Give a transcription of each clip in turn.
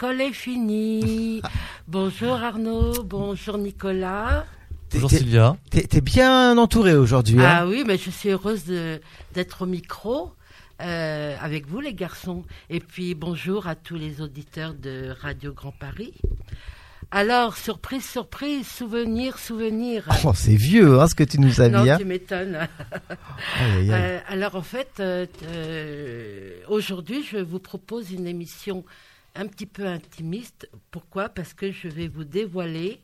l'école est finie. bonjour Arnaud, bonjour Nicolas. Bonjour T'es- Sylvia. T'es bien entouré aujourd'hui. hein Ah oui, mais je suis heureuse d'être au micro euh, avec vous les garçons. Et puis bonjour à tous les auditeurs de Radio Grand Paris. Alors, surprise, surprise, souvenir, souvenir. Oh, c'est vieux, hein, ce que tu nous as non, mis. hein. tu m'étonnes. Euh, alors en fait, euh, euh, aujourd'hui, je vous propose une émission un petit peu intimiste. Pourquoi? Parce que je vais vous dévoiler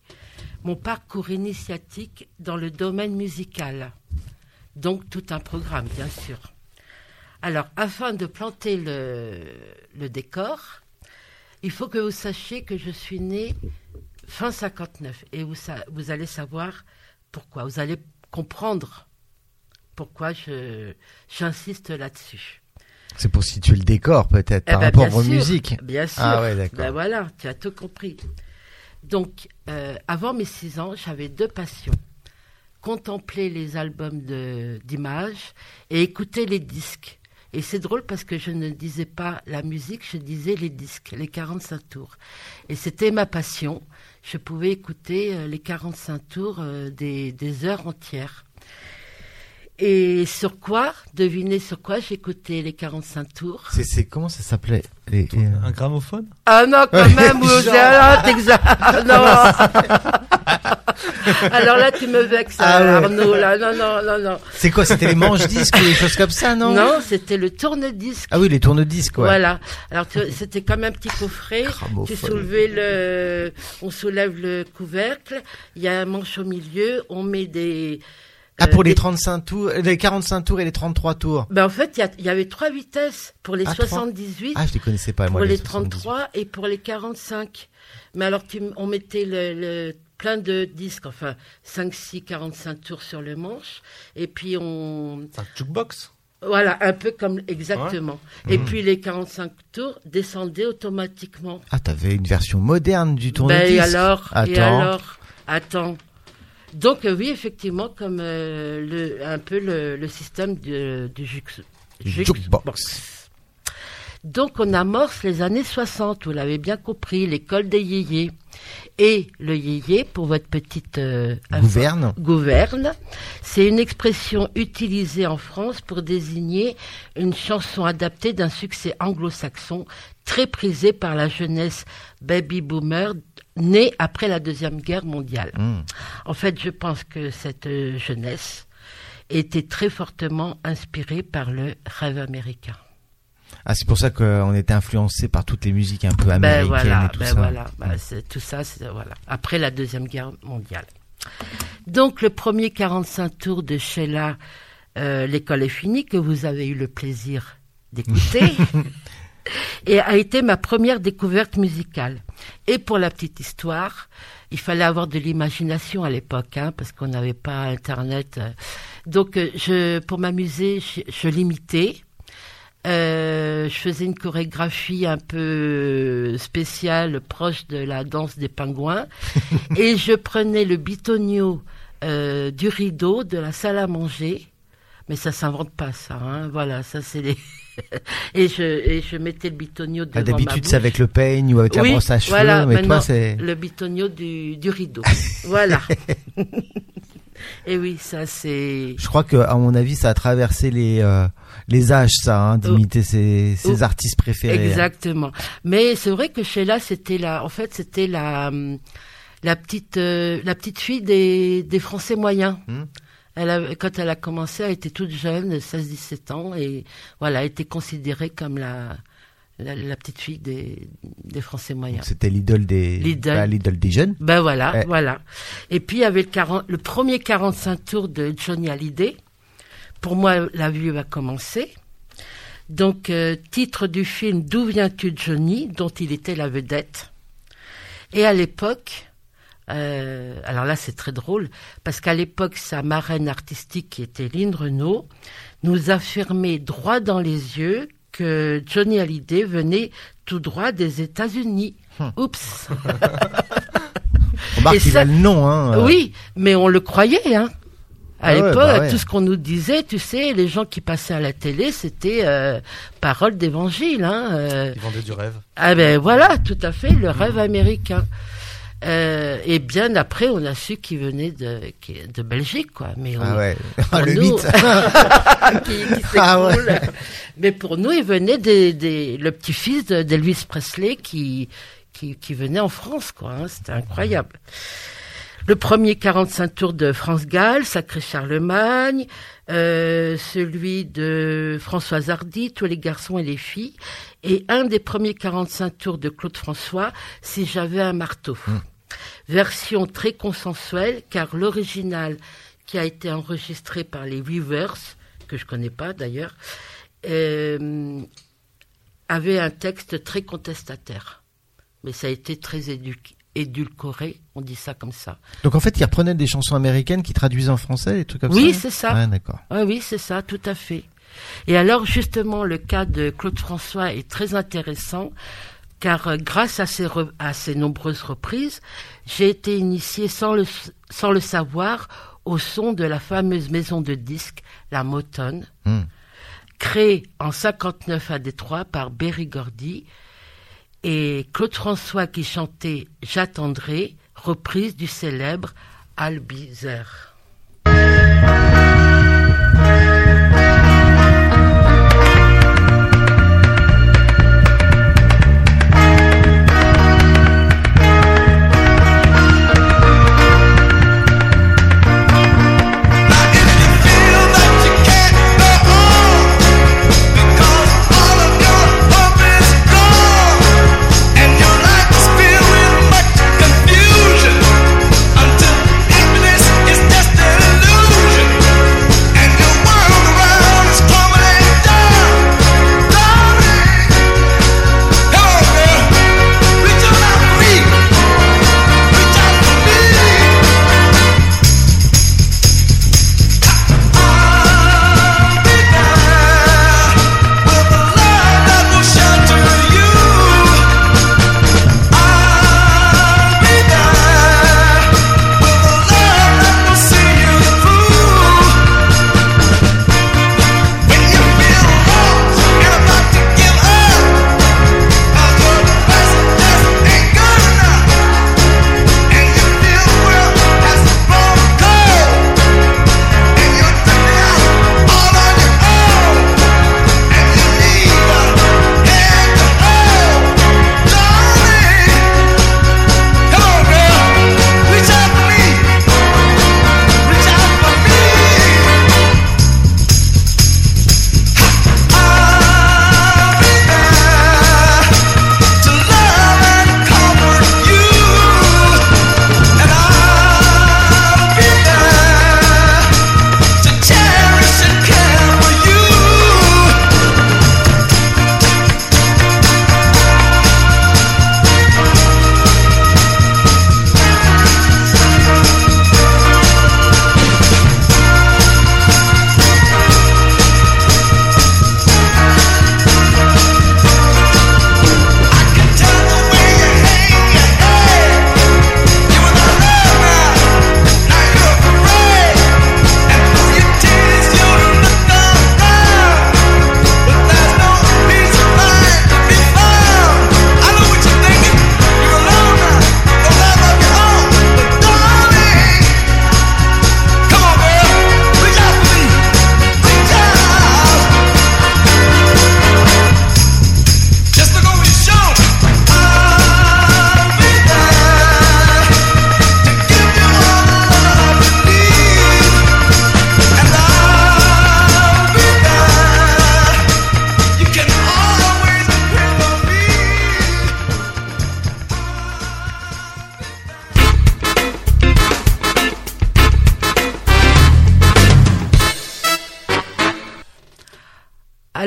mon parcours initiatique dans le domaine musical. Donc tout un programme, bien sûr. Alors, afin de planter le, décor, il faut que vous sachiez que je suis né fin 59. Et vous, allez savoir pourquoi. Vous allez comprendre pourquoi j'insiste là-dessus. C'est pour situer le décor, peut-être, Eh par ben, rapport aux sûr, musiques. Bien sûr. Ah ouais, d'accord. Ben voilà, tu as tout compris. Donc, euh, avant mes six ans, j'avais deux passions. Contempler les albums d'images et écouter les disques. Et c'est drôle parce que je ne disais pas la musique, je disais les disques, les 45 tours. Et c'était ma passion. Je pouvais écouter euh, les 45 tours euh, des, des heures entières. Et sur quoi Devinez sur quoi j'écoutais les 45 tours? C'est, c'est, comment ça s'appelait Les- les- Un gramophone? Ah non, quand même, vous Genre. ah, ah, non. Alors là, tu me vexes, Ah ouais. Arnaud. Là, non, non, non, non. C'est quoi C'était les manches disques ou des choses comme ça, non? Non, c'était le tourne-disque. Ah oui, les tourne-disques, ouais. Voilà. Alors tu- c'était comme un petit coffret. Tu Gramophone. soulevais le, on soulève le couvercle. Il y a un manche au milieu. On met des. Ah, euh, pour les des- 35 tours, les 45 tours et les 33 tours. Ben en fait, il y avait trois vitesses pour les Ah, trois. 78. Ah, je les connaissais pas, moi. pour les 70. 33 et pour les 45. Mais alors, tu, on mettait le, le- plein de disques, enfin 5, 6, 45 tours sur le manche, et puis on. C'est un jukebox? Voilà, un peu comme exactement. Et Mhm. puis les 45 tours descendaient automatiquement. Ah, t'avais une version moderne du Ben, tourne-disque. et alors? Et Attends. alors? Attends. Donc, euh, oui, effectivement, comme euh, le, un peu le, le système de, du Jukebox. Donc on amorce les années 60, vous l'avez bien compris, l'école des yéyés. Et le yéyé, pour votre petite euh, gouverne, gouverne c'est une expression utilisée en France pour désigner une chanson adaptée d'un succès anglo-saxon très prisé par la jeunesse baby boomer née après la Deuxième Guerre mondiale. Hmm. En fait, je pense que cette euh, jeunesse était très fortement inspirée par le rêve américain. Ah, c'est pour ça qu'on était influencé par toutes les musiques un peu ben américaines voilà, et tout ben ça. Voilà, ben tout ça, c'est voilà. Après la deuxième guerre mondiale. Donc le premier 45 tours de Sheila, euh, l'école est finie, que vous avez eu le plaisir d'écouter, et a été ma première découverte musicale. Et pour la petite histoire, il fallait avoir de l'imagination à l'époque, hein, parce qu'on n'avait pas Internet. Donc, euh, je, pour m'amuser, je, je l'imitais. Euh, je faisais une chorégraphie un peu spéciale, proche de la danse des pingouins, et je prenais le bitonio euh, du rideau de la salle à manger, mais ça s'invente pas ça, hein, voilà, ça c'est les... et je et je mettais le bitonio devant ah, D'habitude c'est avec le peigne ou avec la brosse à cheveux, voilà, mais toi c'est le bitonio du, du rideau, voilà. Et oui, ça c'est. Je crois que, à mon avis, ça a traversé les euh, les âges, ça, hein, d'imiter ses, ses artistes préférés. Hein. Exactement. Mais c'est vrai que Sheila, c'était la, en fait, c'était la la petite euh, la petite fille des des Français moyens. Hmm. Elle a, quand elle a commencé, elle était toute jeune, 16-17 ans, et voilà, elle était considérée comme la la, petite fille des, des Français moyens. C'était l'idole des l'idole des jeunes. Ben voilà, voilà. Et puis il y avait le, 40, le premier 45 tours de Johnny Hallyday. Pour moi, la vue va commencer. Donc euh, titre du film D'où viens-tu Johnny, dont il était la vedette. Et à l'époque, euh, alors là c'est très drôle parce qu'à l'époque sa marraine artistique qui était Lynn Renault nous affirmait droit dans les yeux que Johnny Hallyday venait tout droit des États-Unis. Hum. Oups. On le nom, hein. Oui, mais on le croyait, hein. À ah l'époque, bah tout ce qu'on nous disait, tu sais, les gens qui passaient à la télé, c'était euh, parole d'évangile. Hein, euh. Ils vendaient du rêve. Ah ben voilà, tout à fait, le rêve américain. Euh, et bien après, on a su qu'il venait de, de Belgique, quoi. Mais ah ouais, le nous, qui, qui ah ouais. Mais pour nous, il venait des, des le petit-fils d'Elvis Presley qui, qui, qui venait en France, quoi. Hein. C'était incroyable. Le premier 45 tours de France Gall, Sacré Charlemagne, euh, celui de Françoise Hardy, Tous les garçons et les filles, et un des premiers 45 tours de Claude François, Si j'avais un marteau. Hum version très consensuelle, car l'original qui a été enregistré par les Weavers, que je connais pas d'ailleurs, euh, avait un texte très contestataire. Mais ça a été très édulcoré, on dit ça comme ça. Donc en fait, ils reprenaient des chansons américaines qui traduisaient en français, des trucs comme ça Oui, c'est ça. Ah, d'accord. oui, c'est ça, tout à fait. Et alors, justement, le cas de Claude François est très intéressant car euh, grâce à ces, à ces nombreuses reprises, j'ai été initié sans le, sans le savoir au son de la fameuse maison de disques, la Motown, hmm. créée en 59 à Détroit par Berry Gordy et Claude François qui chantait J'attendrai, reprise du célèbre Albizer.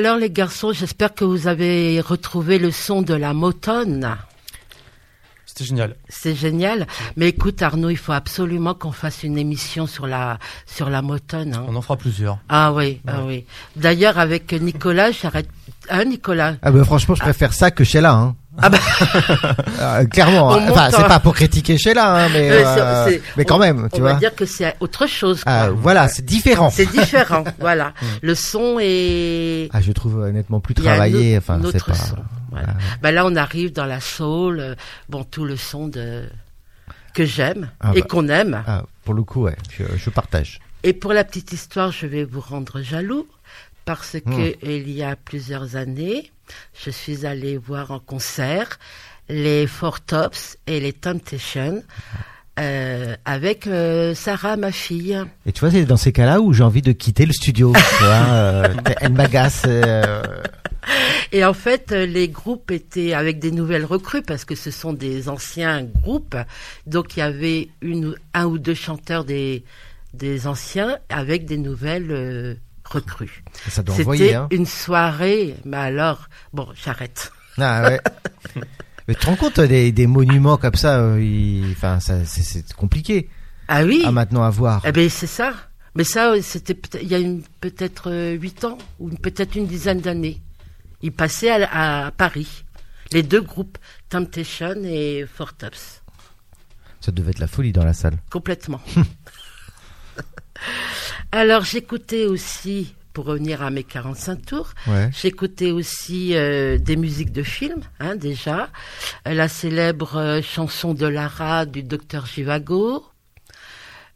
Alors les garçons, j'espère que vous avez retrouvé le son de la motone. C'était génial. C'est génial. Mais écoute Arnaud, il faut absolument qu'on fasse une émission sur la sur la motone. hein. On en fera plusieurs. Ah oui, ah oui. D'ailleurs avec Nicolas, j'arrête. Hein Nicolas? Ah bah franchement, je préfère ça que Sheila. Hein. Ah bah Euh, clairement. On hein. Enfin, c'est pas pour critiquer Sheila, hein, mais Euh, mais quand on- même, tu on vois. va dire que c'est autre chose. quoi. Ah, voilà, c'est différent. C'est différent, voilà. Le son est. Ah, je trouve honnêtement plus un travaillé. Enfin, c'est pas. son. Voilà. Ah. Bah là, on arrive dans la soul, euh, bon, tout le son de que j'aime Ah et bah. qu'on aime. Ah, pour le coup, ouais, je, je partage. Et pour la petite histoire, je vais vous rendre jaloux parce Hmm. que il y a plusieurs années, je suis allée voir en concert les Four Tops et les Temptations euh, avec euh, Sarah, ma fille. Et tu vois, c'est dans ces cas-là où j'ai envie de quitter le studio. tu vois, euh, elle m'agace. Et en fait, les groupes étaient avec des nouvelles recrues parce que ce sont des anciens groupes. Donc il y avait une, un ou deux chanteurs des, des anciens avec des nouvelles recrues. ça doit envoyer. C'était Hein. une soirée, mais alors, bon, j'arrête. Ah, ouais. Mais tu te rends compte des, des monuments comme ça, euh, enfin, ça, c'est- compliqué Ah oui à maintenant à voir. Eh ben c'est ça. Mais ça, euh, c'était il y a peut-être euh, huit ans ou peut-être une dizaine d'années. Ils passaient à, à Paris. Les deux groupes, Temptation et Four Tops. Ça devait être la folie dans la salle. Complètement. Alors j'écoutais aussi, pour revenir à mes 45 tours, Ouais. j'écoutais aussi euh, des musiques de films, hein, déjà. Euh, la célèbre euh, chanson de Lara du docteur Givago.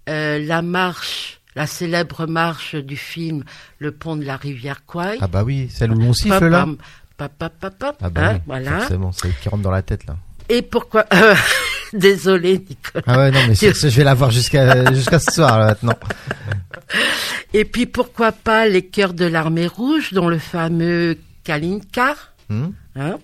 Euh, la marche, la célèbre marche du film Le pont de la rivière Kwai. Ah bah oui, celle où on siffle là. Papam, papapapap, Ah bah hein, oui, voilà. forcément, c'est qui rentre dans la tête là. Et pourquoi Désolé Nicolas. Ah ouais, non, mais je vais la voir jusqu'à jusqu'à ce soir là, maintenant. Et puis pourquoi pas les chœurs de l'armée rouge, dont le fameux Kalinka. Hmm Hein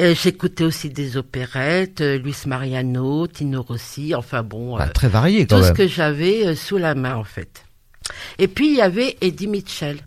J'écoutais aussi des opérettes, euh, Luis Mariano, Tino Rossi, enfin bon, Bah, euh, très varié quand tout ce que j'avais euh, sous la main en fait. Et puis il y avait Eddie Mitchell.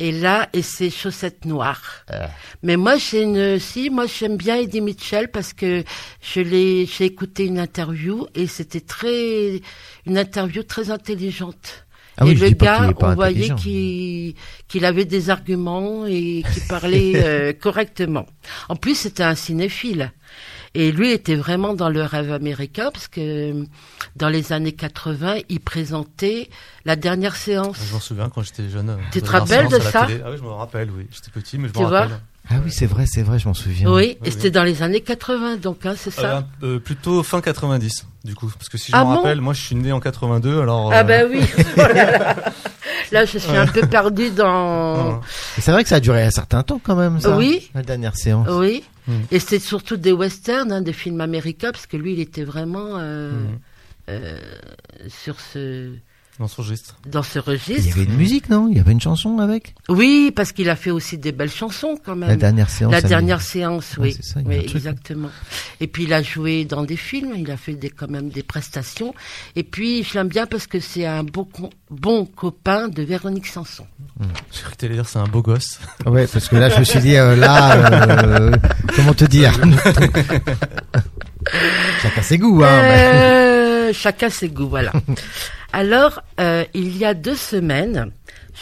Et là, et ses chaussettes noires. Ah. Mais moi, j'ai une, si, moi j'aime bien Eddie Mitchell parce que je l'ai, j'ai écouté une interview et c'était très, une interview très intelligente. Ah et le gars, on voyait qu'il qu'il avait des arguments et qu'il parlait euh, correctement. En plus, c'était un cinéphile. Et lui était vraiment dans le rêve américain parce que euh, dans les années 80, il présentait la dernière séance. Je m'en souviens quand j'étais jeune. euh, Tu te rappelles de ça télé. Ah oui, je me rappelle, oui. J'étais petit, mais je Tu me vois rappelle. Ah oui, c'est vrai, c'est vrai, je m'en souviens. Oui, Oui, et c'était dans les années 80, donc hein, c'est ça. Euh, euh, plutôt fin 90, du coup. Parce que si je Ah me bon rappelle, moi je suis né en 82, alors... Ah ben oui. Oh là, là. Là, je suis un peu perdue dans. C'est vrai que ça a duré un certain temps quand même, ça. Oui. La dernière séance. Oui. Mm. Et c'est surtout des westerns, hein, des films américains, parce que lui, il était vraiment euh, Mhm. euh, sur ce, dans ce registre. dans ce Il y registre. avait une musique, non? Il y avait une chanson avec? Oui, parce qu'il a fait aussi des belles chansons quand même. La dernière séance. La dernière séance, Ouais, oui. c'est ça, il y a oui un truc, hein. exactement. Et puis il a joué dans des films, il a fait des, quand même des prestations. Et puis je l'aime bien parce que c'est un bon, con- bon copain de Véronique Sanson. J'ai cru que t'allais dire c'est un beau gosse. Ouais, parce que là, je me suis dit, euh, là, euh, comment te dire? Chacun ses goûts, hein. mais- Euh, chacun ses goûts, voilà. Alors, euh, il y a deux semaines,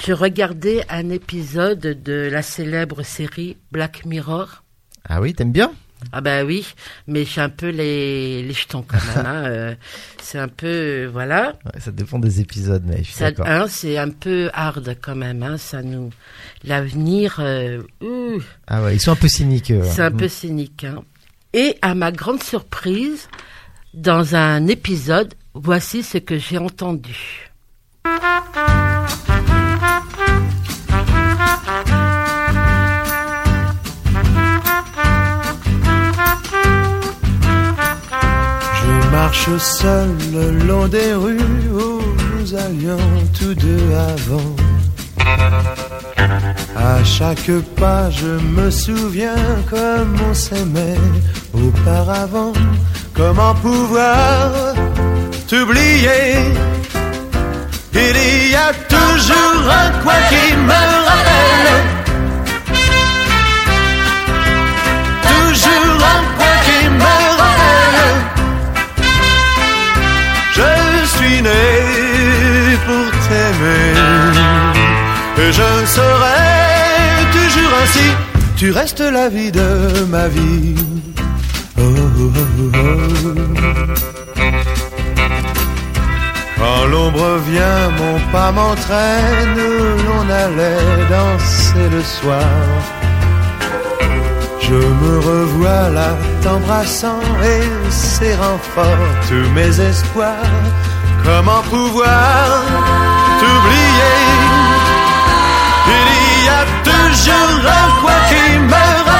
je regardais un épisode de la célèbre série Black Mirror. Ah oui, t'aimes bien? Ah ben oui, mais j'ai un peu les, les jetons quand même. hein, euh, c'est un peu, voilà. Ouais, Ça dépend des épisodes, mais je suis d'accord. hein, c'est un peu hard quand même. Hein, ça nous, l'avenir, euh, Ah ouais, ils sont un peu cyniques. c'est un peu cynique. Hein. Et à ma grande surprise, dans un épisode, voici ce que j'ai entendu. Je marche seul le long des rues où nous allions tous deux avant. À chaque pas, je me souviens comme on s'aimait auparavant. Comment pouvoir t'oublier? Il y a toujours un quoi qui me rappelle. Toujours un quoi qui me rappelle. Je suis né pour t'aimer et je serai toujours ainsi. Tu restes la vie de ma vie. Quand l'ombre vient, mon pas m'entraîne, l'on allait danser le soir. Je me revois là t'embrassant et serrant fort tous mes espoirs. Comment pouvoir t'oublier? Il y a toujours un quoi qui me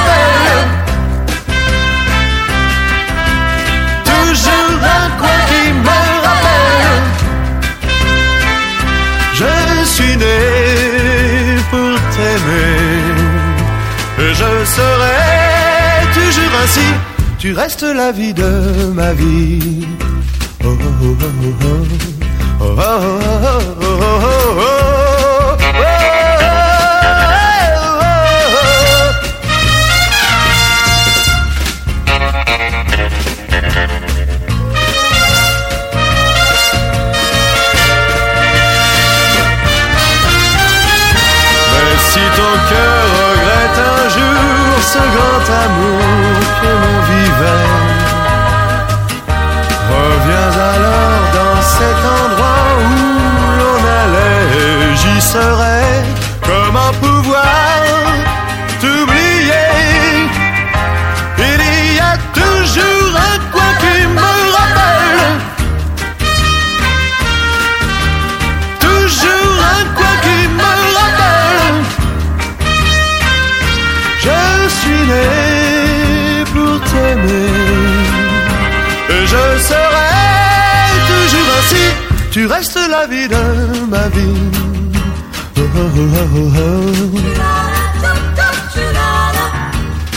t'aimer. Je serai toujours ainsi. Tu restes la vie de ma vie. Oh, oh, oh, oh, oh. Oh, oh, oh, oh, oh,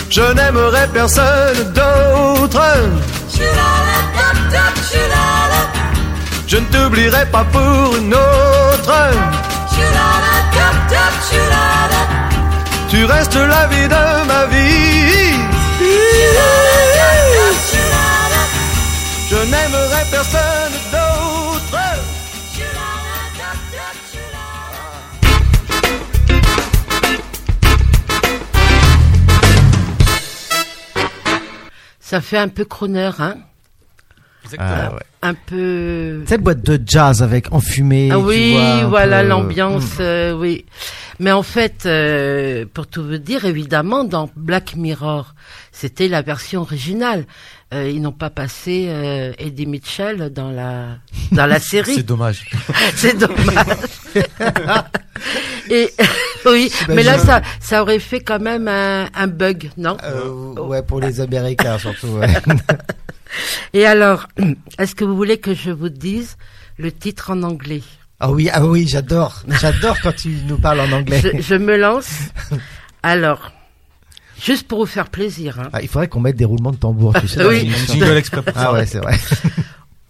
Je n'aimerai personne d'autre. Je ne t'oublierai pas pour une autre. Tu restes la vie de ma vie. Je n'aimerai personne d'autre. Ça fait un peu crooner, hein Ah, ouais. Un peu... Cette boîte de jazz avec enfumé. Ah tu oui, vois, voilà peu- l'ambiance, Mm. euh, oui. Mais en fait, euh, pour tout vous dire, évidemment, dans Black Mirror, c'était la version originale. Euh, ils n'ont pas passé euh, Eddie Mitchell dans la dans la série. C'est dommage. C'est dommage. Et oui, mais là, ça ça aurait fait quand même un, un bug, non Euh, ouais, pour les Américains surtout. ouais. Et alors, est-ce que vous voulez que je vous dise le titre en anglais? Ah oui, ah oui, j'adore. J'adore quand tu nous parles en anglais. je, je me lance. Alors, juste pour vous faire plaisir. Hein. Ah, il faudrait qu'on mette des roulements de tambour, tu sais. Oui. Jingle exprès pour Ah ouais, c'est vrai.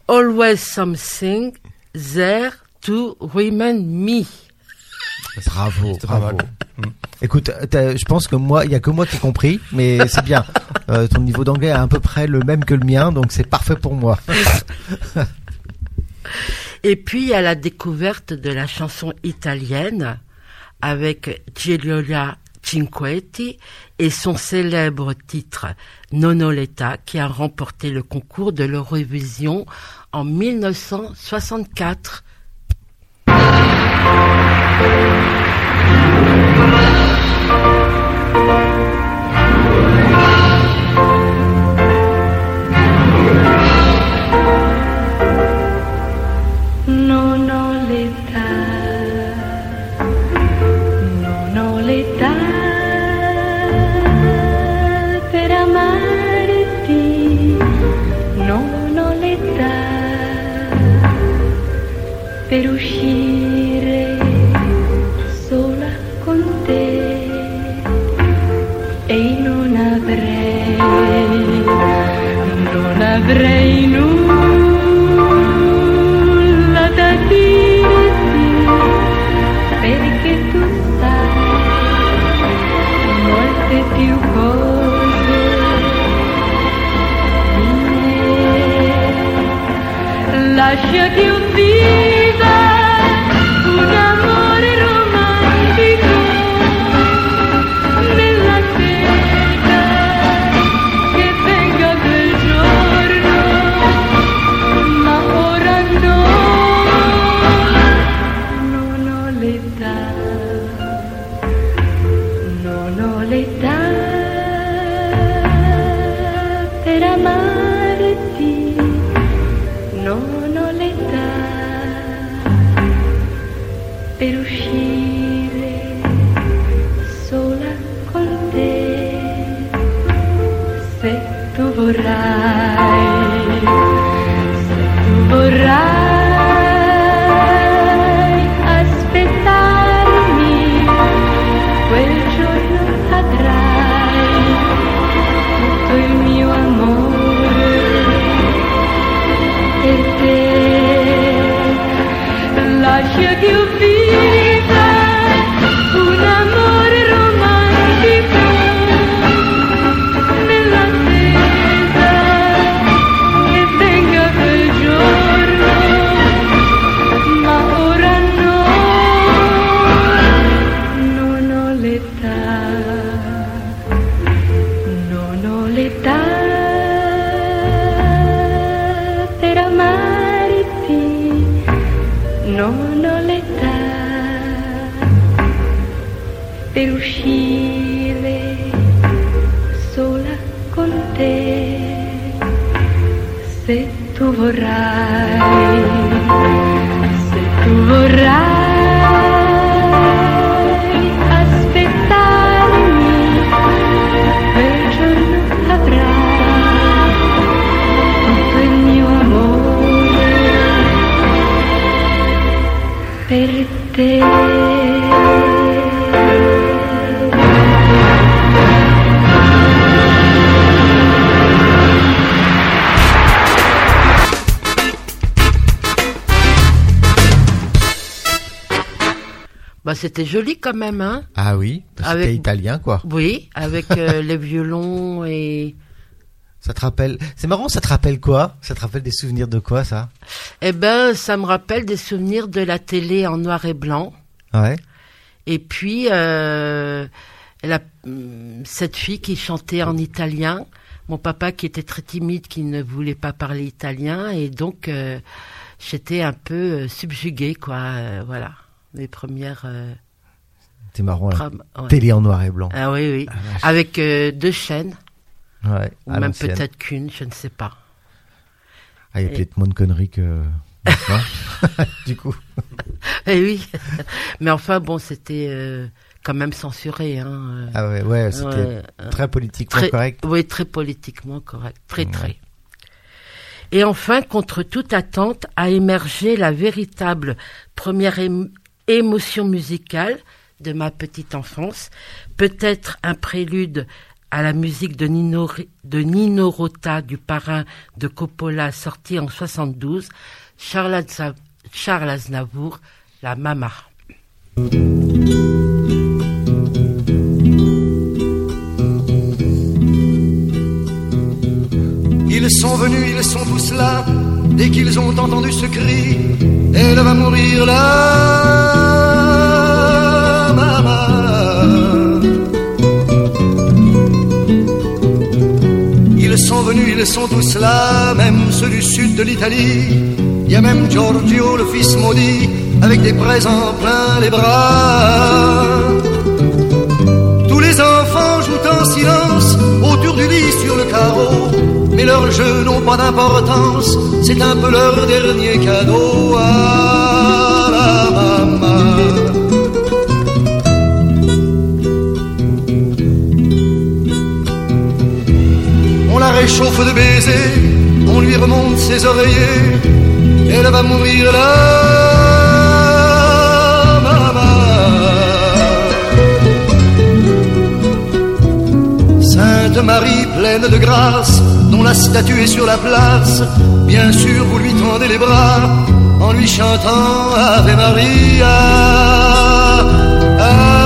Always something there to remind me. Bravo, bravo. Mm. Écoute, je pense que moi, il y a que moi qui ai compris, mais c'est bien. Euh, ton niveau d'anglais est à peu près le même que le mien, donc c'est parfait pour moi. Et puis à la découverte de la chanson italienne avec Giuliola Cinquetti et son célèbre titre Nonoletta qui a remporté le concours de l'Eurovision en 1964. Non per uscire sola con te, se tu vorrai, se tu vorrai aspettarmi, quel giorno avrai tutto il mio amore per te. C'était joli quand même, hein Ah oui, c'était Avec- italien quoi. Oui, avec euh, les violons et... Ça te rappelle C'est marrant, ça te rappelle quoi? Ça te rappelle des souvenirs de quoi ça? Eh ben, ça me rappelle des souvenirs de la télé en noir et blanc. Ouais. Et puis, euh, la- cette fille qui chantait en italien, mon papa qui était très timide, qui ne voulait pas parler italien, et donc euh, j'étais un peu subjuguée, quoi. voilà, mes premières C'est marrant ouais. Télé en noir et blanc. Ah oui, oui, Ah, avec euh, deux chaînes, Ouais. ou même peut-être qu'une, je ne sais pas. Ah, il y a Et- peut-être moins de conneries que. du coup. Eh oui, mais enfin bon, c'était euh, quand même censuré, hein. euh, Ah ouais, ouais, c'était euh, très politiquement très, correct. Oui, très politiquement correct, très Ouais. très. Et enfin, contre toute attente, a émergé la véritable première émotion musicale de ma petite enfance, peut-être un prélude à la musique de Nino, Rota, du parrain de Coppola, sorti en 72, Charles, Azna- Charles Aznavour, la Mama. Ils sont venus, ils sont tous là, dès qu'ils ont entendu ce cri, elle va mourir là, maman. Ils sont venus, ils sont tous là, même ceux du sud de l'Italie. Il y a même Giorgio, le fils maudit, avec des présents plein les bras. Tous les enfants jouent en silence du lit sur le carreau. Mais leurs jeux n'ont pas d'importance, c'est un peu leur dernier cadeau. À la maman. On la réchauffe de baisers, on lui remonte ses oreillers, elle va mourir là, Marie pleine de grâce, dont la statue est sur la place, bien sûr vous lui tendez les bras en lui chantant Ave Maria. Ave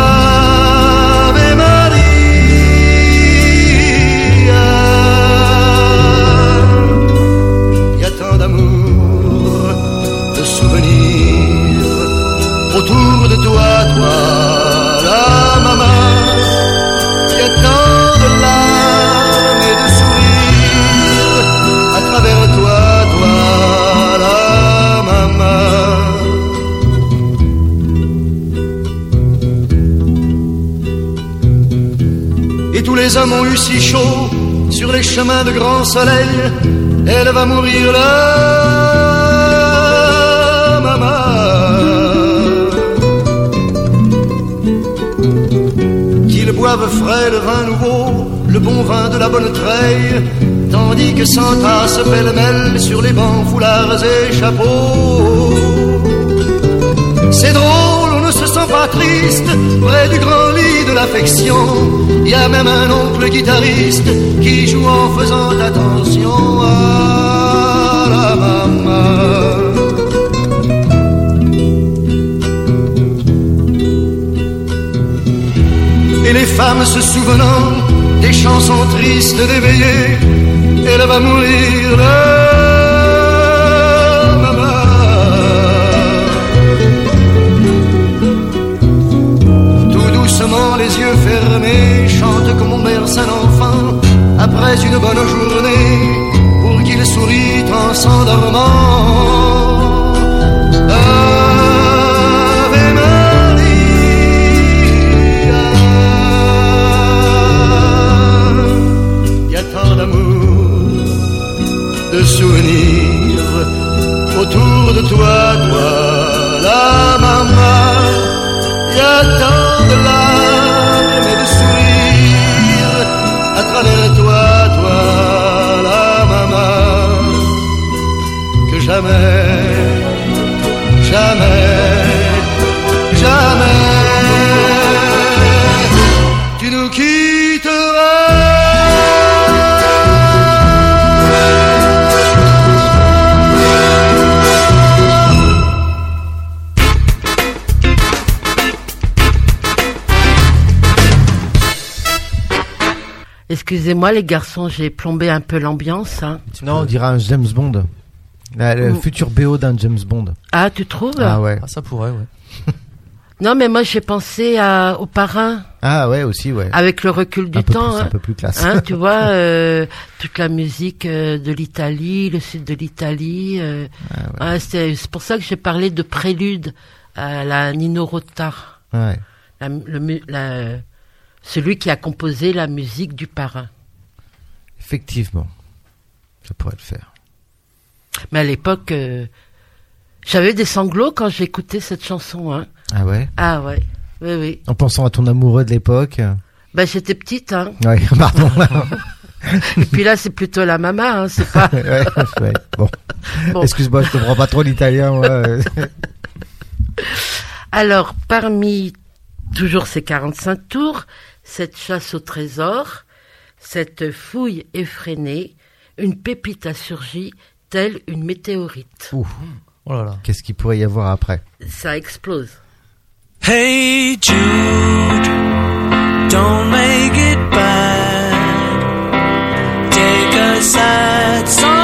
les hommes ont eu si chaud sur les chemins de grand soleil. Elle va mourir là, maman. Qu'ils boivent frais le vin nouveau, le bon vin de la bonne treille, tandis que s'entassent pêle-mêle sur les bancs, foulards et chapeaux. C'est drôle, ne se sent pas triste près du grand lit de l'affection. Il y a même un oncle guitariste qui joue en faisant attention à la maman. Et les femmes se souvenant des chansons tristes d'éveillé, elle va mourir une bonne journée pour qu'il sourit en s'endormant. Ave Maria. Il y a tant d'amour, de souvenirs autour de toi, toi, la maman. Il y a tant de larmes jamais, jamais, jamais, tu nous quitteras. Excusez-moi les garçons, j'ai plombé un peu l'ambiance. hein. Non, on dirait un James Bond. Le Ou- futur BO d'un James Bond. Ah, tu trouves? Ah ouais. Ah, ça pourrait, ouais. Non, mais moi j'ai pensé à, au parrain, Ah ouais, aussi, ouais. avec le recul du un, peu temps. plus, hein. un peu plus classe. Hein, tu vois, euh, toute la musique euh, de l'Italie, le sud de l'Italie. euh, Ah ouais. ah, c'est c'est pour ça que j'ai parlé de prélude à la Nino Rota, Ouais. la, le mu- la- celui qui a composé la musique du parrain. Effectivement. Ça pourrait le faire. Mais à l'époque, euh, j'avais des sanglots quand j'écoutais cette chanson. Hein. Ah ouais? Ah ouais, oui, oui. En pensant à ton amoureux de l'époque. Ben, j'étais petite, hein. Ouais, pardon. Et puis là, c'est plutôt la maman, hein. C'est pas. ouais, ouais. Bon. Bon. Excuse-moi, je comprends pas trop l'italien, moi. Alors, parmi toujours ces 45 tours, cette chasse au trésor, cette fouille effrénée, une pépite a surgi telle une météorite. Ouh, Oh là là. qu'est-ce qu'il pourrait y avoir après Ça explose. Hey Jude, don't make it bad. Take a sad song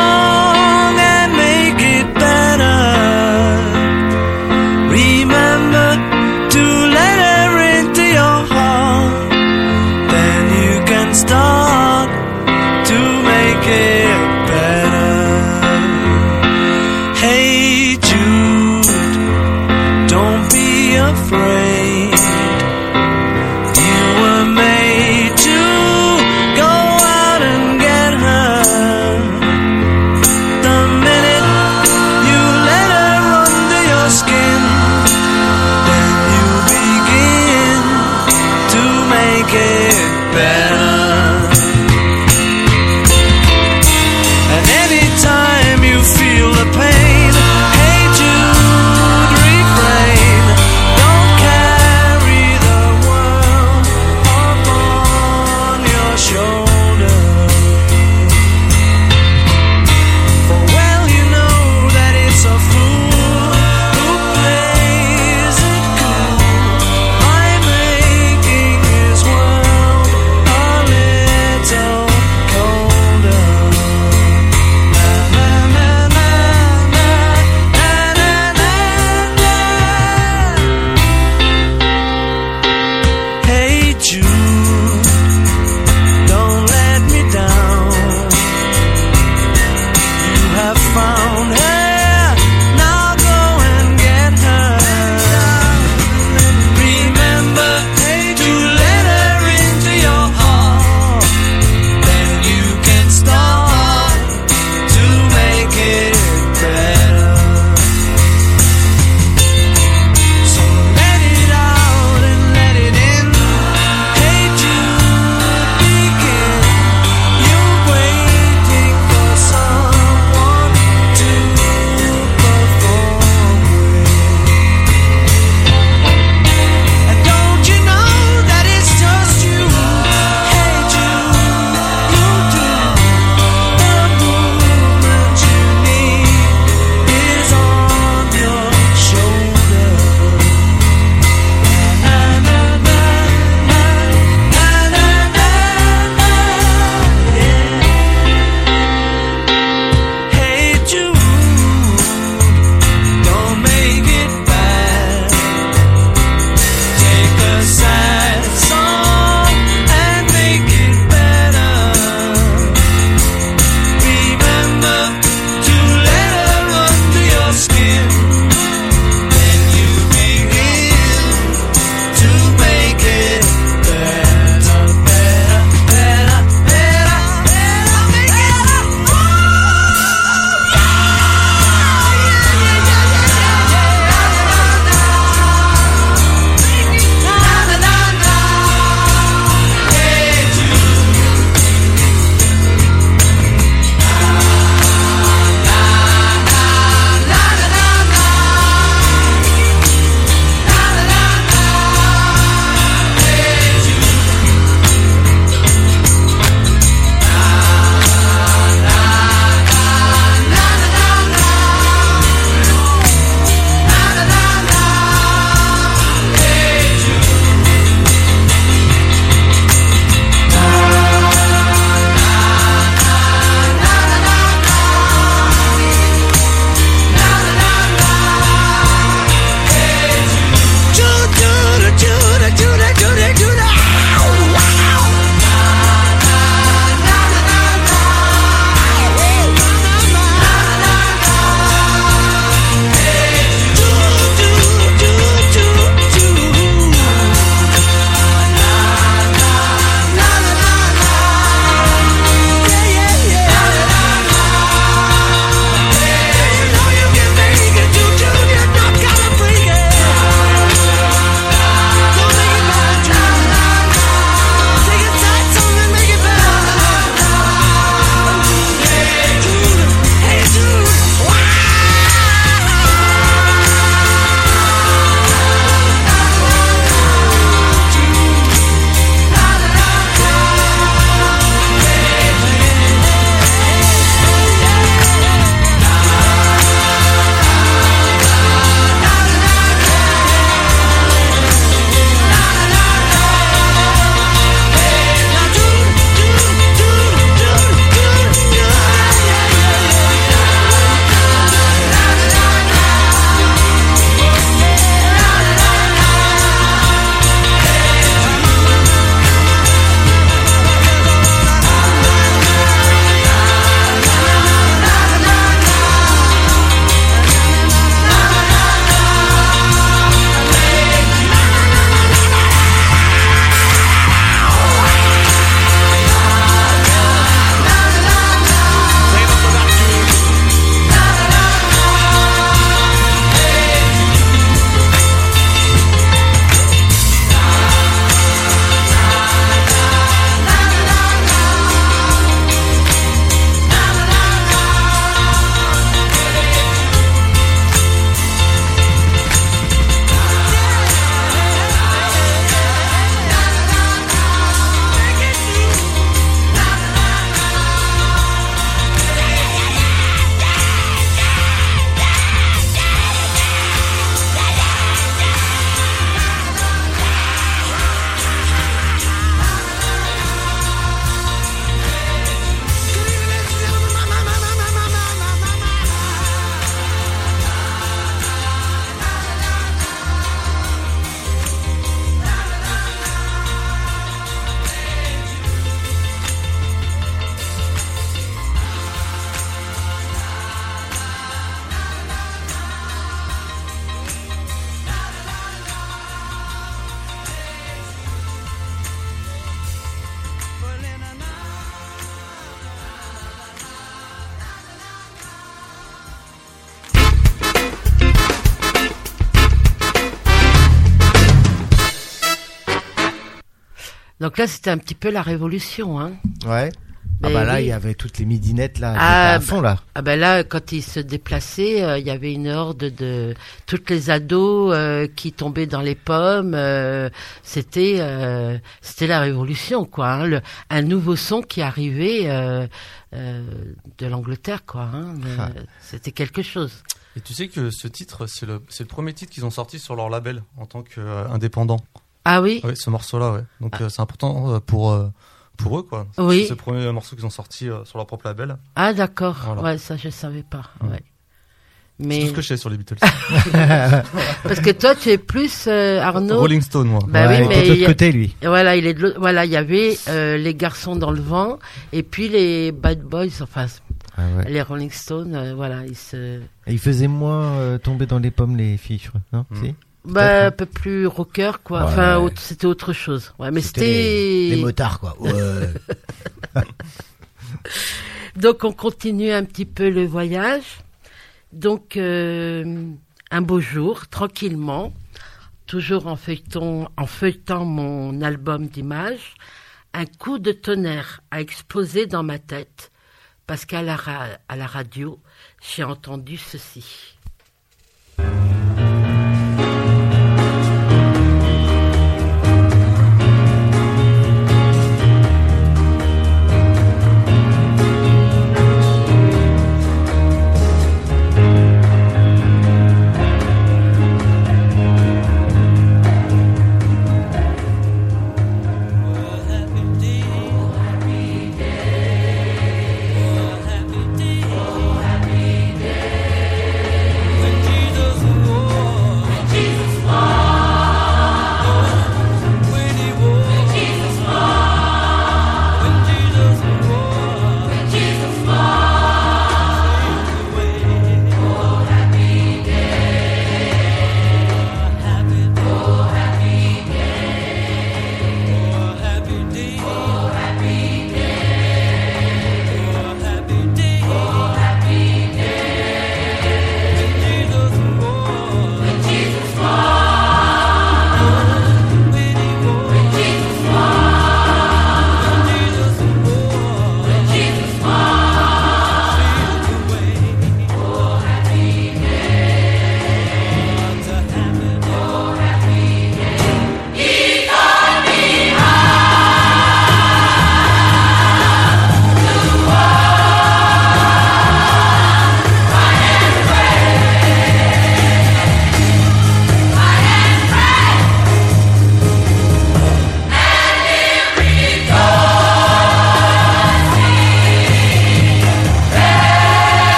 Donc là, c'était un petit peu la révolution. Hein. Ouais. Ah bah là, oui. il y avait toutes les midinettes là, Ah, à fond là. Ah ben là, quand il se déplaçait, euh, il y avait une horde de toutes les ados euh, qui tombaient dans les pommes. euh, c'était euh, c'était la révolution quoi. hein, le- un nouveau son qui arrivait euh, euh, de l'Angleterre quoi. hein, Ah. C'était quelque chose. Et tu sais que ce titre, c'est le, c'est le premier titre qu'ils ont sorti sur leur label en tant qu'indépendant. Ah oui. Oui, ce morceau-là, ouais. Donc euh, c'est important euh, pour, euh, pour eux, quoi. Oui. C'est le premier morceau qu'ils ont sorti euh, sur leur propre label. Ah d'accord. Voilà. Ouais, ça je savais pas. Ouais. Ouais. C'est Mais tout ce que je sais sur les Beatles. parce que toi tu es plus euh, Arnaud. Rolling Stone, moi. Bah Ouais, oui, il mais était de l'autre a- côté lui. Voilà, il est de voilà, il y avait euh, les garçons dans le vent et puis les Bad Boys, enfin Ah ouais. les Rolling Stones, euh, voilà, ils se, Et il faisait moins euh, tomber dans les pommes les filles, je crois. Non Mm. Si bah, un peu plus rocker quoi. Ouais. Enfin, autre- c'était autre chose. Ouais, mais C'était les, motards quoi. Ouais. Donc on continue un petit peu le voyage. Donc euh, un beau jour, tranquillement, toujours en feuilletant, en feuilletant mon album d'images, un coup de tonnerre a explosé dans ma tête parce qu'à la, ra- à la radio, j'ai entendu ceci.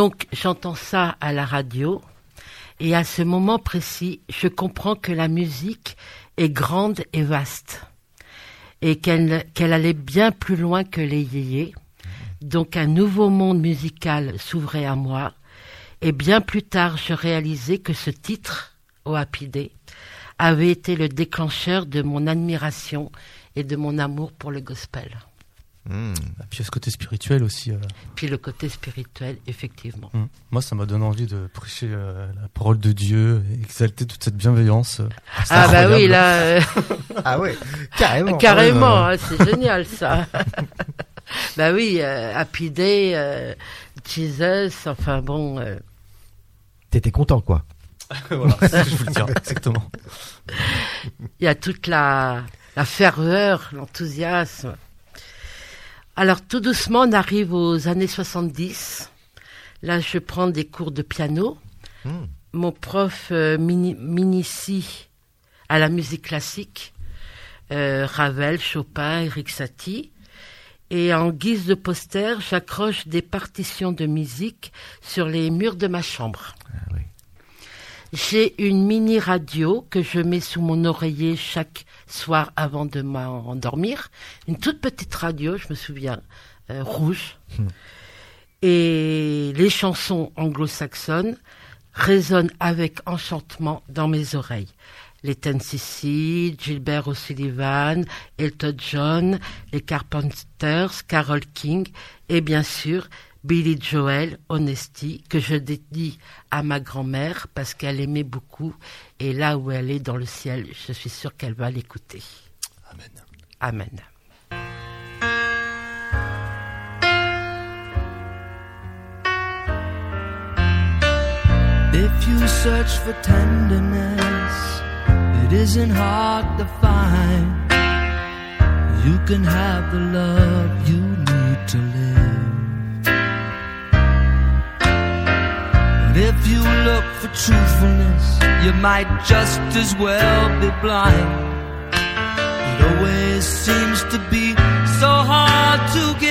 Donc j'entends ça à la radio et à ce moment précis, je comprends que la musique est grande et vaste et qu'elle allait bien plus loin que les yéyés. Donc un nouveau monde musical s'ouvrait à moi et bien plus tard je réalisais que ce titre, au Happy Day, avait été le déclencheur de mon admiration et de mon amour pour le gospel. Et puis il y a ce côté spirituel aussi. euh. Puis le côté spirituel, effectivement. Mm. Moi, ça m'a donné envie de prêcher euh, la parole de Dieu, et exalter toute cette bienveillance. euh. Ah bah oui, là, euh, Ah ouais, carrément. carrément, hein, c'est génial ça. bah oui, euh, Happy Day, euh, Jesus, enfin bon, euh, T'étais content, quoi. voilà, c'est ce que je voulais dire, exactement. il y a toute la, la ferveur, l'enthousiasme. Alors tout doucement, on arrive aux années 70. Là, je prends des cours de piano. Hmm. Mon prof euh, m'ini- m'initie à la musique classique, euh, Ravel, Chopin, Eric Satie. Et en guise de poster, j'accroche des partitions de musique sur les murs de ma chambre. Ah oui. J'ai une mini radio que je mets sous mon oreiller chaque soir avant de m'endormir. Une toute petite radio, je me souviens, euh, rouge. Et les chansons anglo-saxonnes résonnent avec enchantement dans mes oreilles. Les Tennessee, Gilbert O'Sullivan, Elton John, les Carpenters, Carole King et bien sûr Billy Joel, Honesty, que je dédie à ma grand-mère parce qu'elle aimait beaucoup et là où elle est dans le ciel, je suis sûre qu'elle va l'écouter. Amen. Amen. If you search for tenderness, it isn't hard to find. You can have the love you need to live. If you look for truthfulness, you might just as well be blind. It always seems to be so hard to give.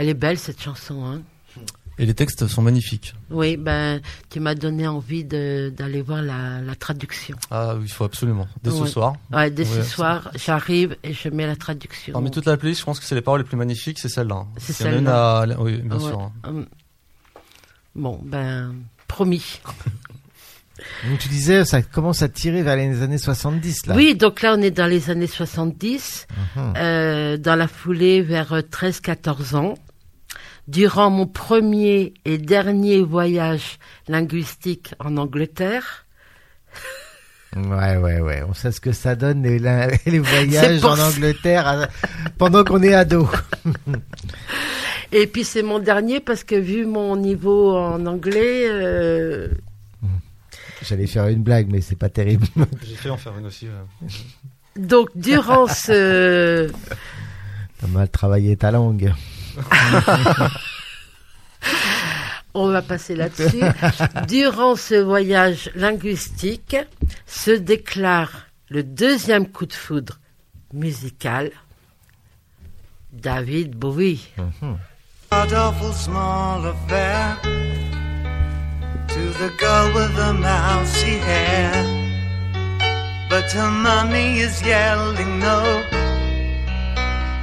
Elle est belle cette chanson. Hein Et les textes sont magnifiques. oui, ben, tu m'as donné envie de- d'aller voir la, la traduction. Ah oui, il faut absolument. Dès ce soir. Ouais, dès ce soir, j'arrive et je mets la traduction. Parmi toute la playlist, je pense que c'est les paroles les plus magnifiques, c'est celle-là. C'est Il y en a une celle-là. à- Oui, bien Ouais. sûr. hein. Hum. Bon, ben, promis. Donc tu disais, ça commence à tirer vers les années 70 là. Oui, donc là, on est dans les années 70, Mhm. euh, dans la foulée vers 13-14 ans. Durant mon premier et dernier voyage linguistique en Angleterre, Ouais, ouais, ouais. On sait ce que ça donne les, voyages en. Angleterre à- pendant qu'on est ado. et puis c'est mon dernier parce que vu mon niveau en anglais, euh, J'allais faire une blague, mais c'est pas terrible. J'ai fait en faire une aussi. euh. donc durant ce... T'as mal travaillé ta langue. On va passer là-dessus. Durant ce voyage linguistique, se déclare le deuxième coup de foudre musical. David Bowie. Hair. But her is yelling no,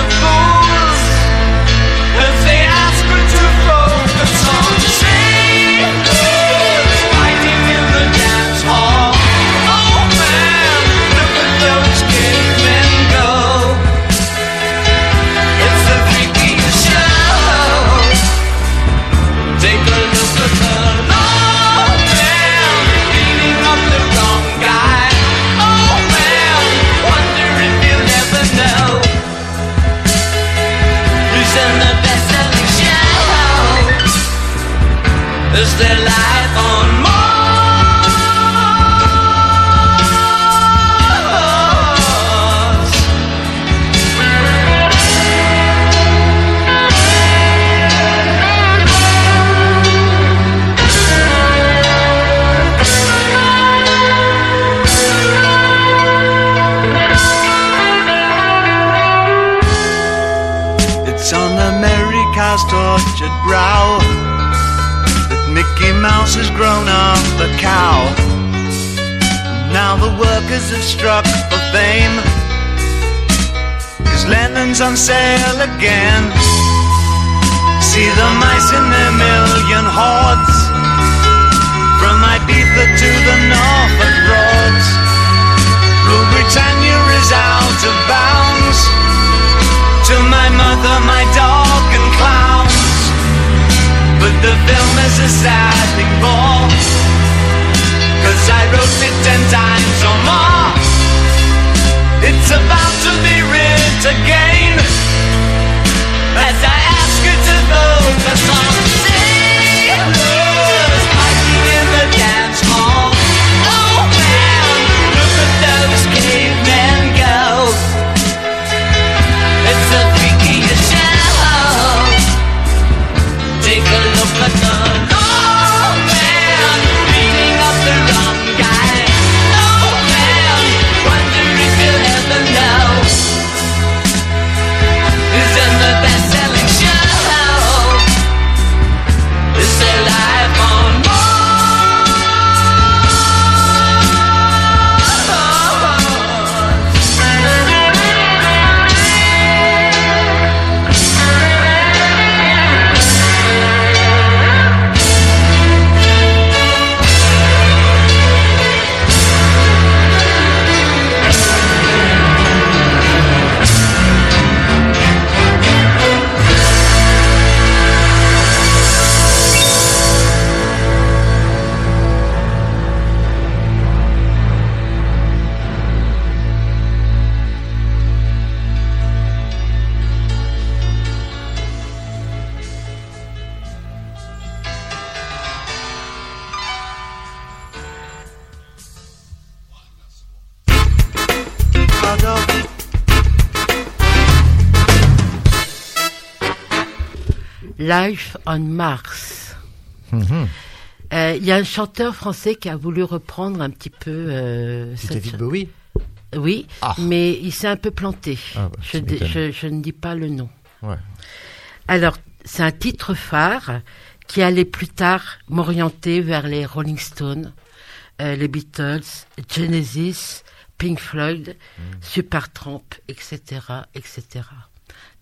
a fool Life on Mars. Mhm. Euh, Il y a un chanteur français qui a voulu reprendre un petit peu. euh, cette- David Bowie? Oui, Ah. mais il s'est un peu planté. Ah bah, je, ne dis pas le nom. Ouais. Alors, c'est un titre phare qui allait plus tard m'orienter vers les Rolling Stones, euh, les Beatles, Genesis, Pink Floyd, Hmm. Supertramp, etc., etc.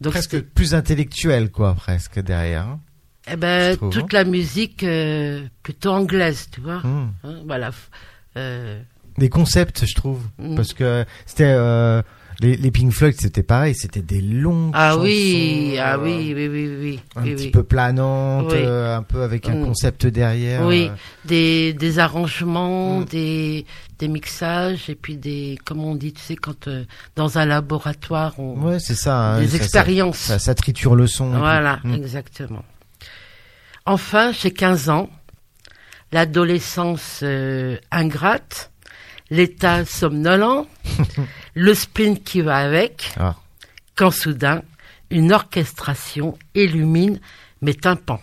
Donc, Presque plus intellectuel, quoi, presque derrière. hein. eh ben, trouve, toute hein. la musique euh, plutôt anglaise, tu vois. Mhm. Hein, voilà. Euh, Des concepts, je trouve, Mm. parce que c'était euh, les, les Pink Floyd, c'était pareil, c'était des longues ah chansons, oui, ah euh, oui, oui, oui, oui. un oui, petit oui. peu planantes, Oui. euh, un peu avec un Mm. concept derrière. Oui, euh, des, des arrangements, Mm. des, des mixages, et puis des, comme on dit, tu sais, quand euh, dans un laboratoire, on, Ouais, c'est ça. hein, des ça- expériences. Ça, ça, ça triture le son. voilà, Mm. exactement. Enfin, j'ai 15 ans, l'adolescence euh, ingrate, l'état somnolent, le spleen qui va avec, Ah. quand soudain, une orchestration illumine mes tympans.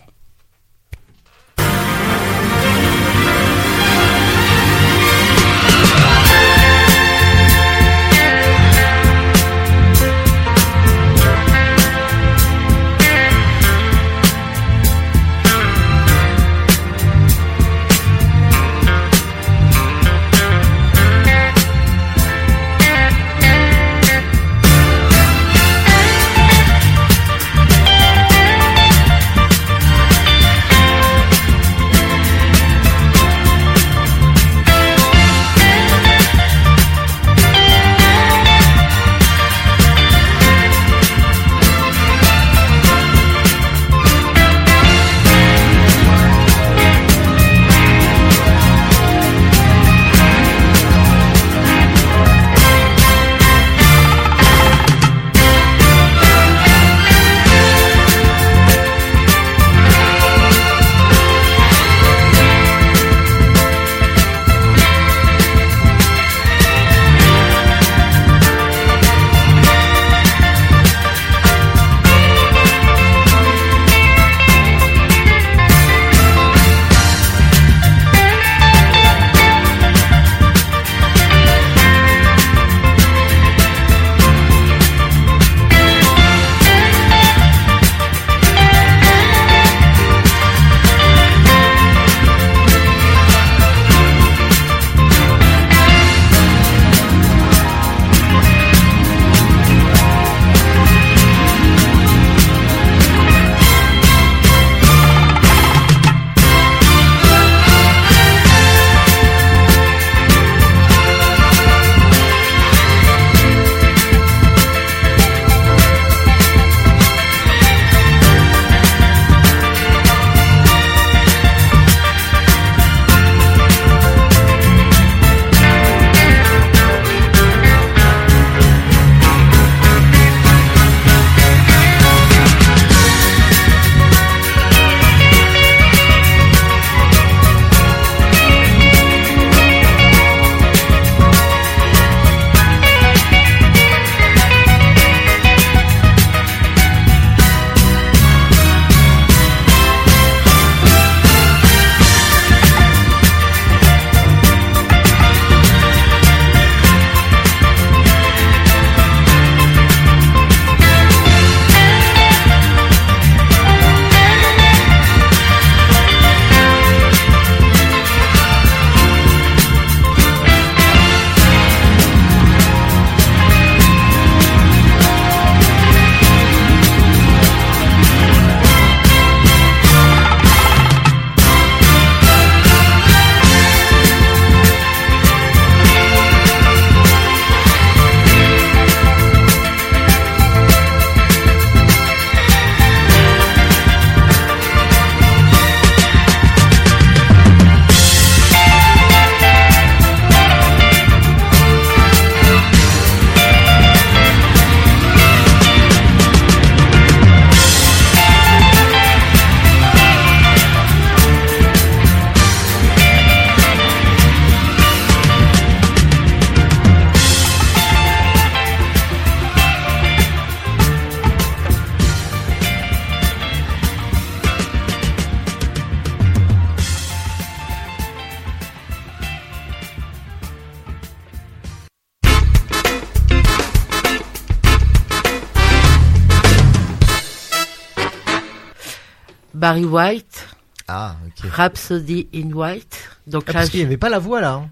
Barry White, Ah, ok. Rhapsody in White. Donc Ah, là, parce qu'il n'y avait pas la voix là. hein.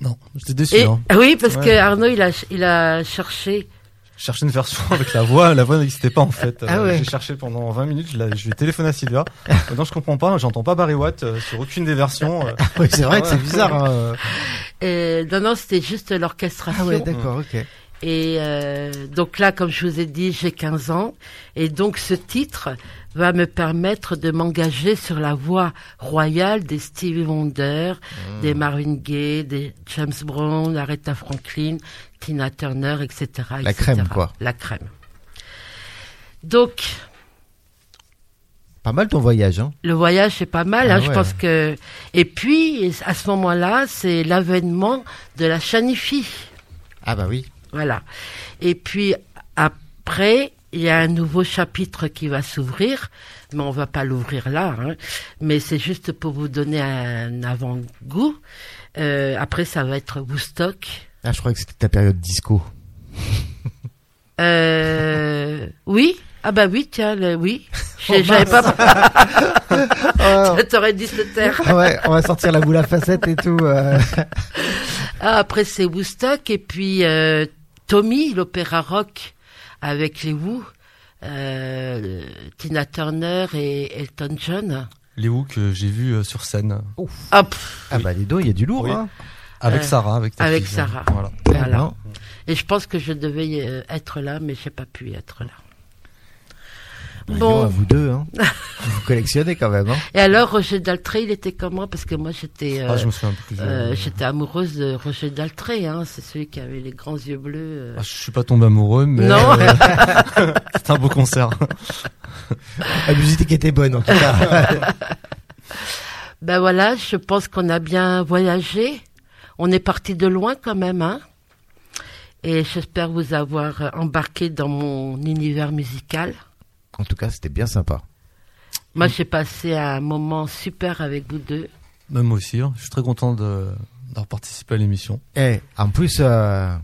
Non, j'étais déçu. Et- hein. oui, parce que Ouais. Arnaud, il a, il a cherché. Une version avec la voix, la voix n'existait pas en fait. Ah Euh, ouais. J'ai cherché pendant 20 minutes, je, lui ai téléphoné à Sylvia. Maintenant je comprends pas, j'entends pas Barry Watt euh, sur aucune des versions. euh. Oui, c'est vrai que c'est bizarre. hein. Et, non, non, c'était juste l'orchestration. Ah ouais, d'accord, ok. Et euh, donc là, comme je vous ai dit, j'ai 15 ans. Et donc ce titre va me permettre de m'engager sur la voie royale des Stevie Wonder, des Marvin Gaye, des James Brown, Aretha Franklin, Tina Turner, etc. La crème, quoi. La crème. Donc, Pas mal ton voyage, hein. le voyage c'est pas mal, Ah hein, je pense que. Et puis à ce moment-là, c'est l'avènement de la chanifie. Ah bah oui. Voilà. Et puis après, il y a un nouveau chapitre qui va s'ouvrir, mais on va pas l'ouvrir là. hein. Mais c'est juste pour vous donner un avant-goût. Euh, après, ça va être Woodstock. Ah, je croyais que c'était ta période disco. Euh, oui. Ah bah oui, tiens, le- oui. Oh, J'avais pas. T'aurais dû se taire. Ah ouais, on va sortir la boule à facettes et tout. euh. Ah, après, c'est Woodstock. Et puis, euh, Tommy, l'opéra rock avec les Who, euh, Tina Turner et Elton John. Les Who que j'ai vus euh, sur scène Ah, pff, Ah bah les dos, il y a du lourd. Oui. Hein. avec Euh, Sarah, avec ta avec fille, Sarah. Voilà. Et je pense que je devais euh, être là, mais j'ai pas pu être là. Bon. à vous deux, hein. vous collectionnez quand même, hein. Et alors, Roger Daltrey, il était comment Parce que moi, j'étais euh, Ah, je me souviens plus. euh, euh, j'étais amoureuse de Roger Daltrey. Hein. C'est celui qui avait les grands yeux bleus. euh. ah, je suis pas tombé amoureux, mais Non. euh, c'était un beau concert. La musique était bonne en tout cas. Ben voilà, je pense qu'on a bien voyagé. On est parti de loin quand même, hein. Et j'espère vous avoir euh, embarqué dans mon univers musical. En tout cas, c'était bien sympa. Moi, j'ai passé un moment super avec vous deux. Même moi aussi, hein. je suis très content d'avoir participé à l'émission. Et en plus, euh,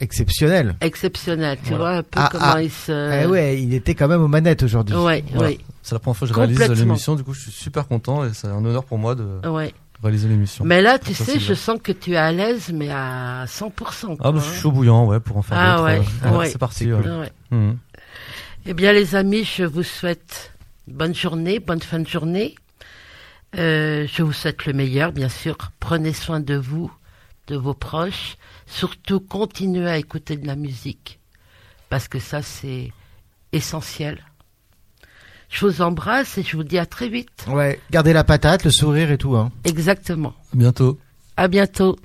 exceptionnel. Exceptionnel, tu Voilà. vois un peu Ah, comment ah. il se... Eh ouais, il était quand même aux manettes aujourd'hui. Ouais, Voilà. ouais, C'est la première fois que je réalise l'émission, du coup je suis super content et c'est un honneur pour moi de ouais. réaliser l'émission. Mais là, tu Ça, sais, je bien. sens que tu es à l'aise, mais à 100%. Ah quoi, bah, je suis hein. chaud bouillant, ouais, pour en faire Ah d'autres. ouais, euh, ouais. C'est parti. Cool. Ouais. Mhm. Eh bien, les amis, je vous souhaite bonne journée, bonne fin de journée. Euh, je vous souhaite le meilleur, bien sûr. Prenez soin de vous, de vos proches. Surtout, continuez à écouter de la musique. Parce que ça, c'est essentiel. Je vous embrasse et je vous dis à très vite. Ouais, gardez la patate, le sourire et tout, hein. Exactement. À bientôt. À bientôt.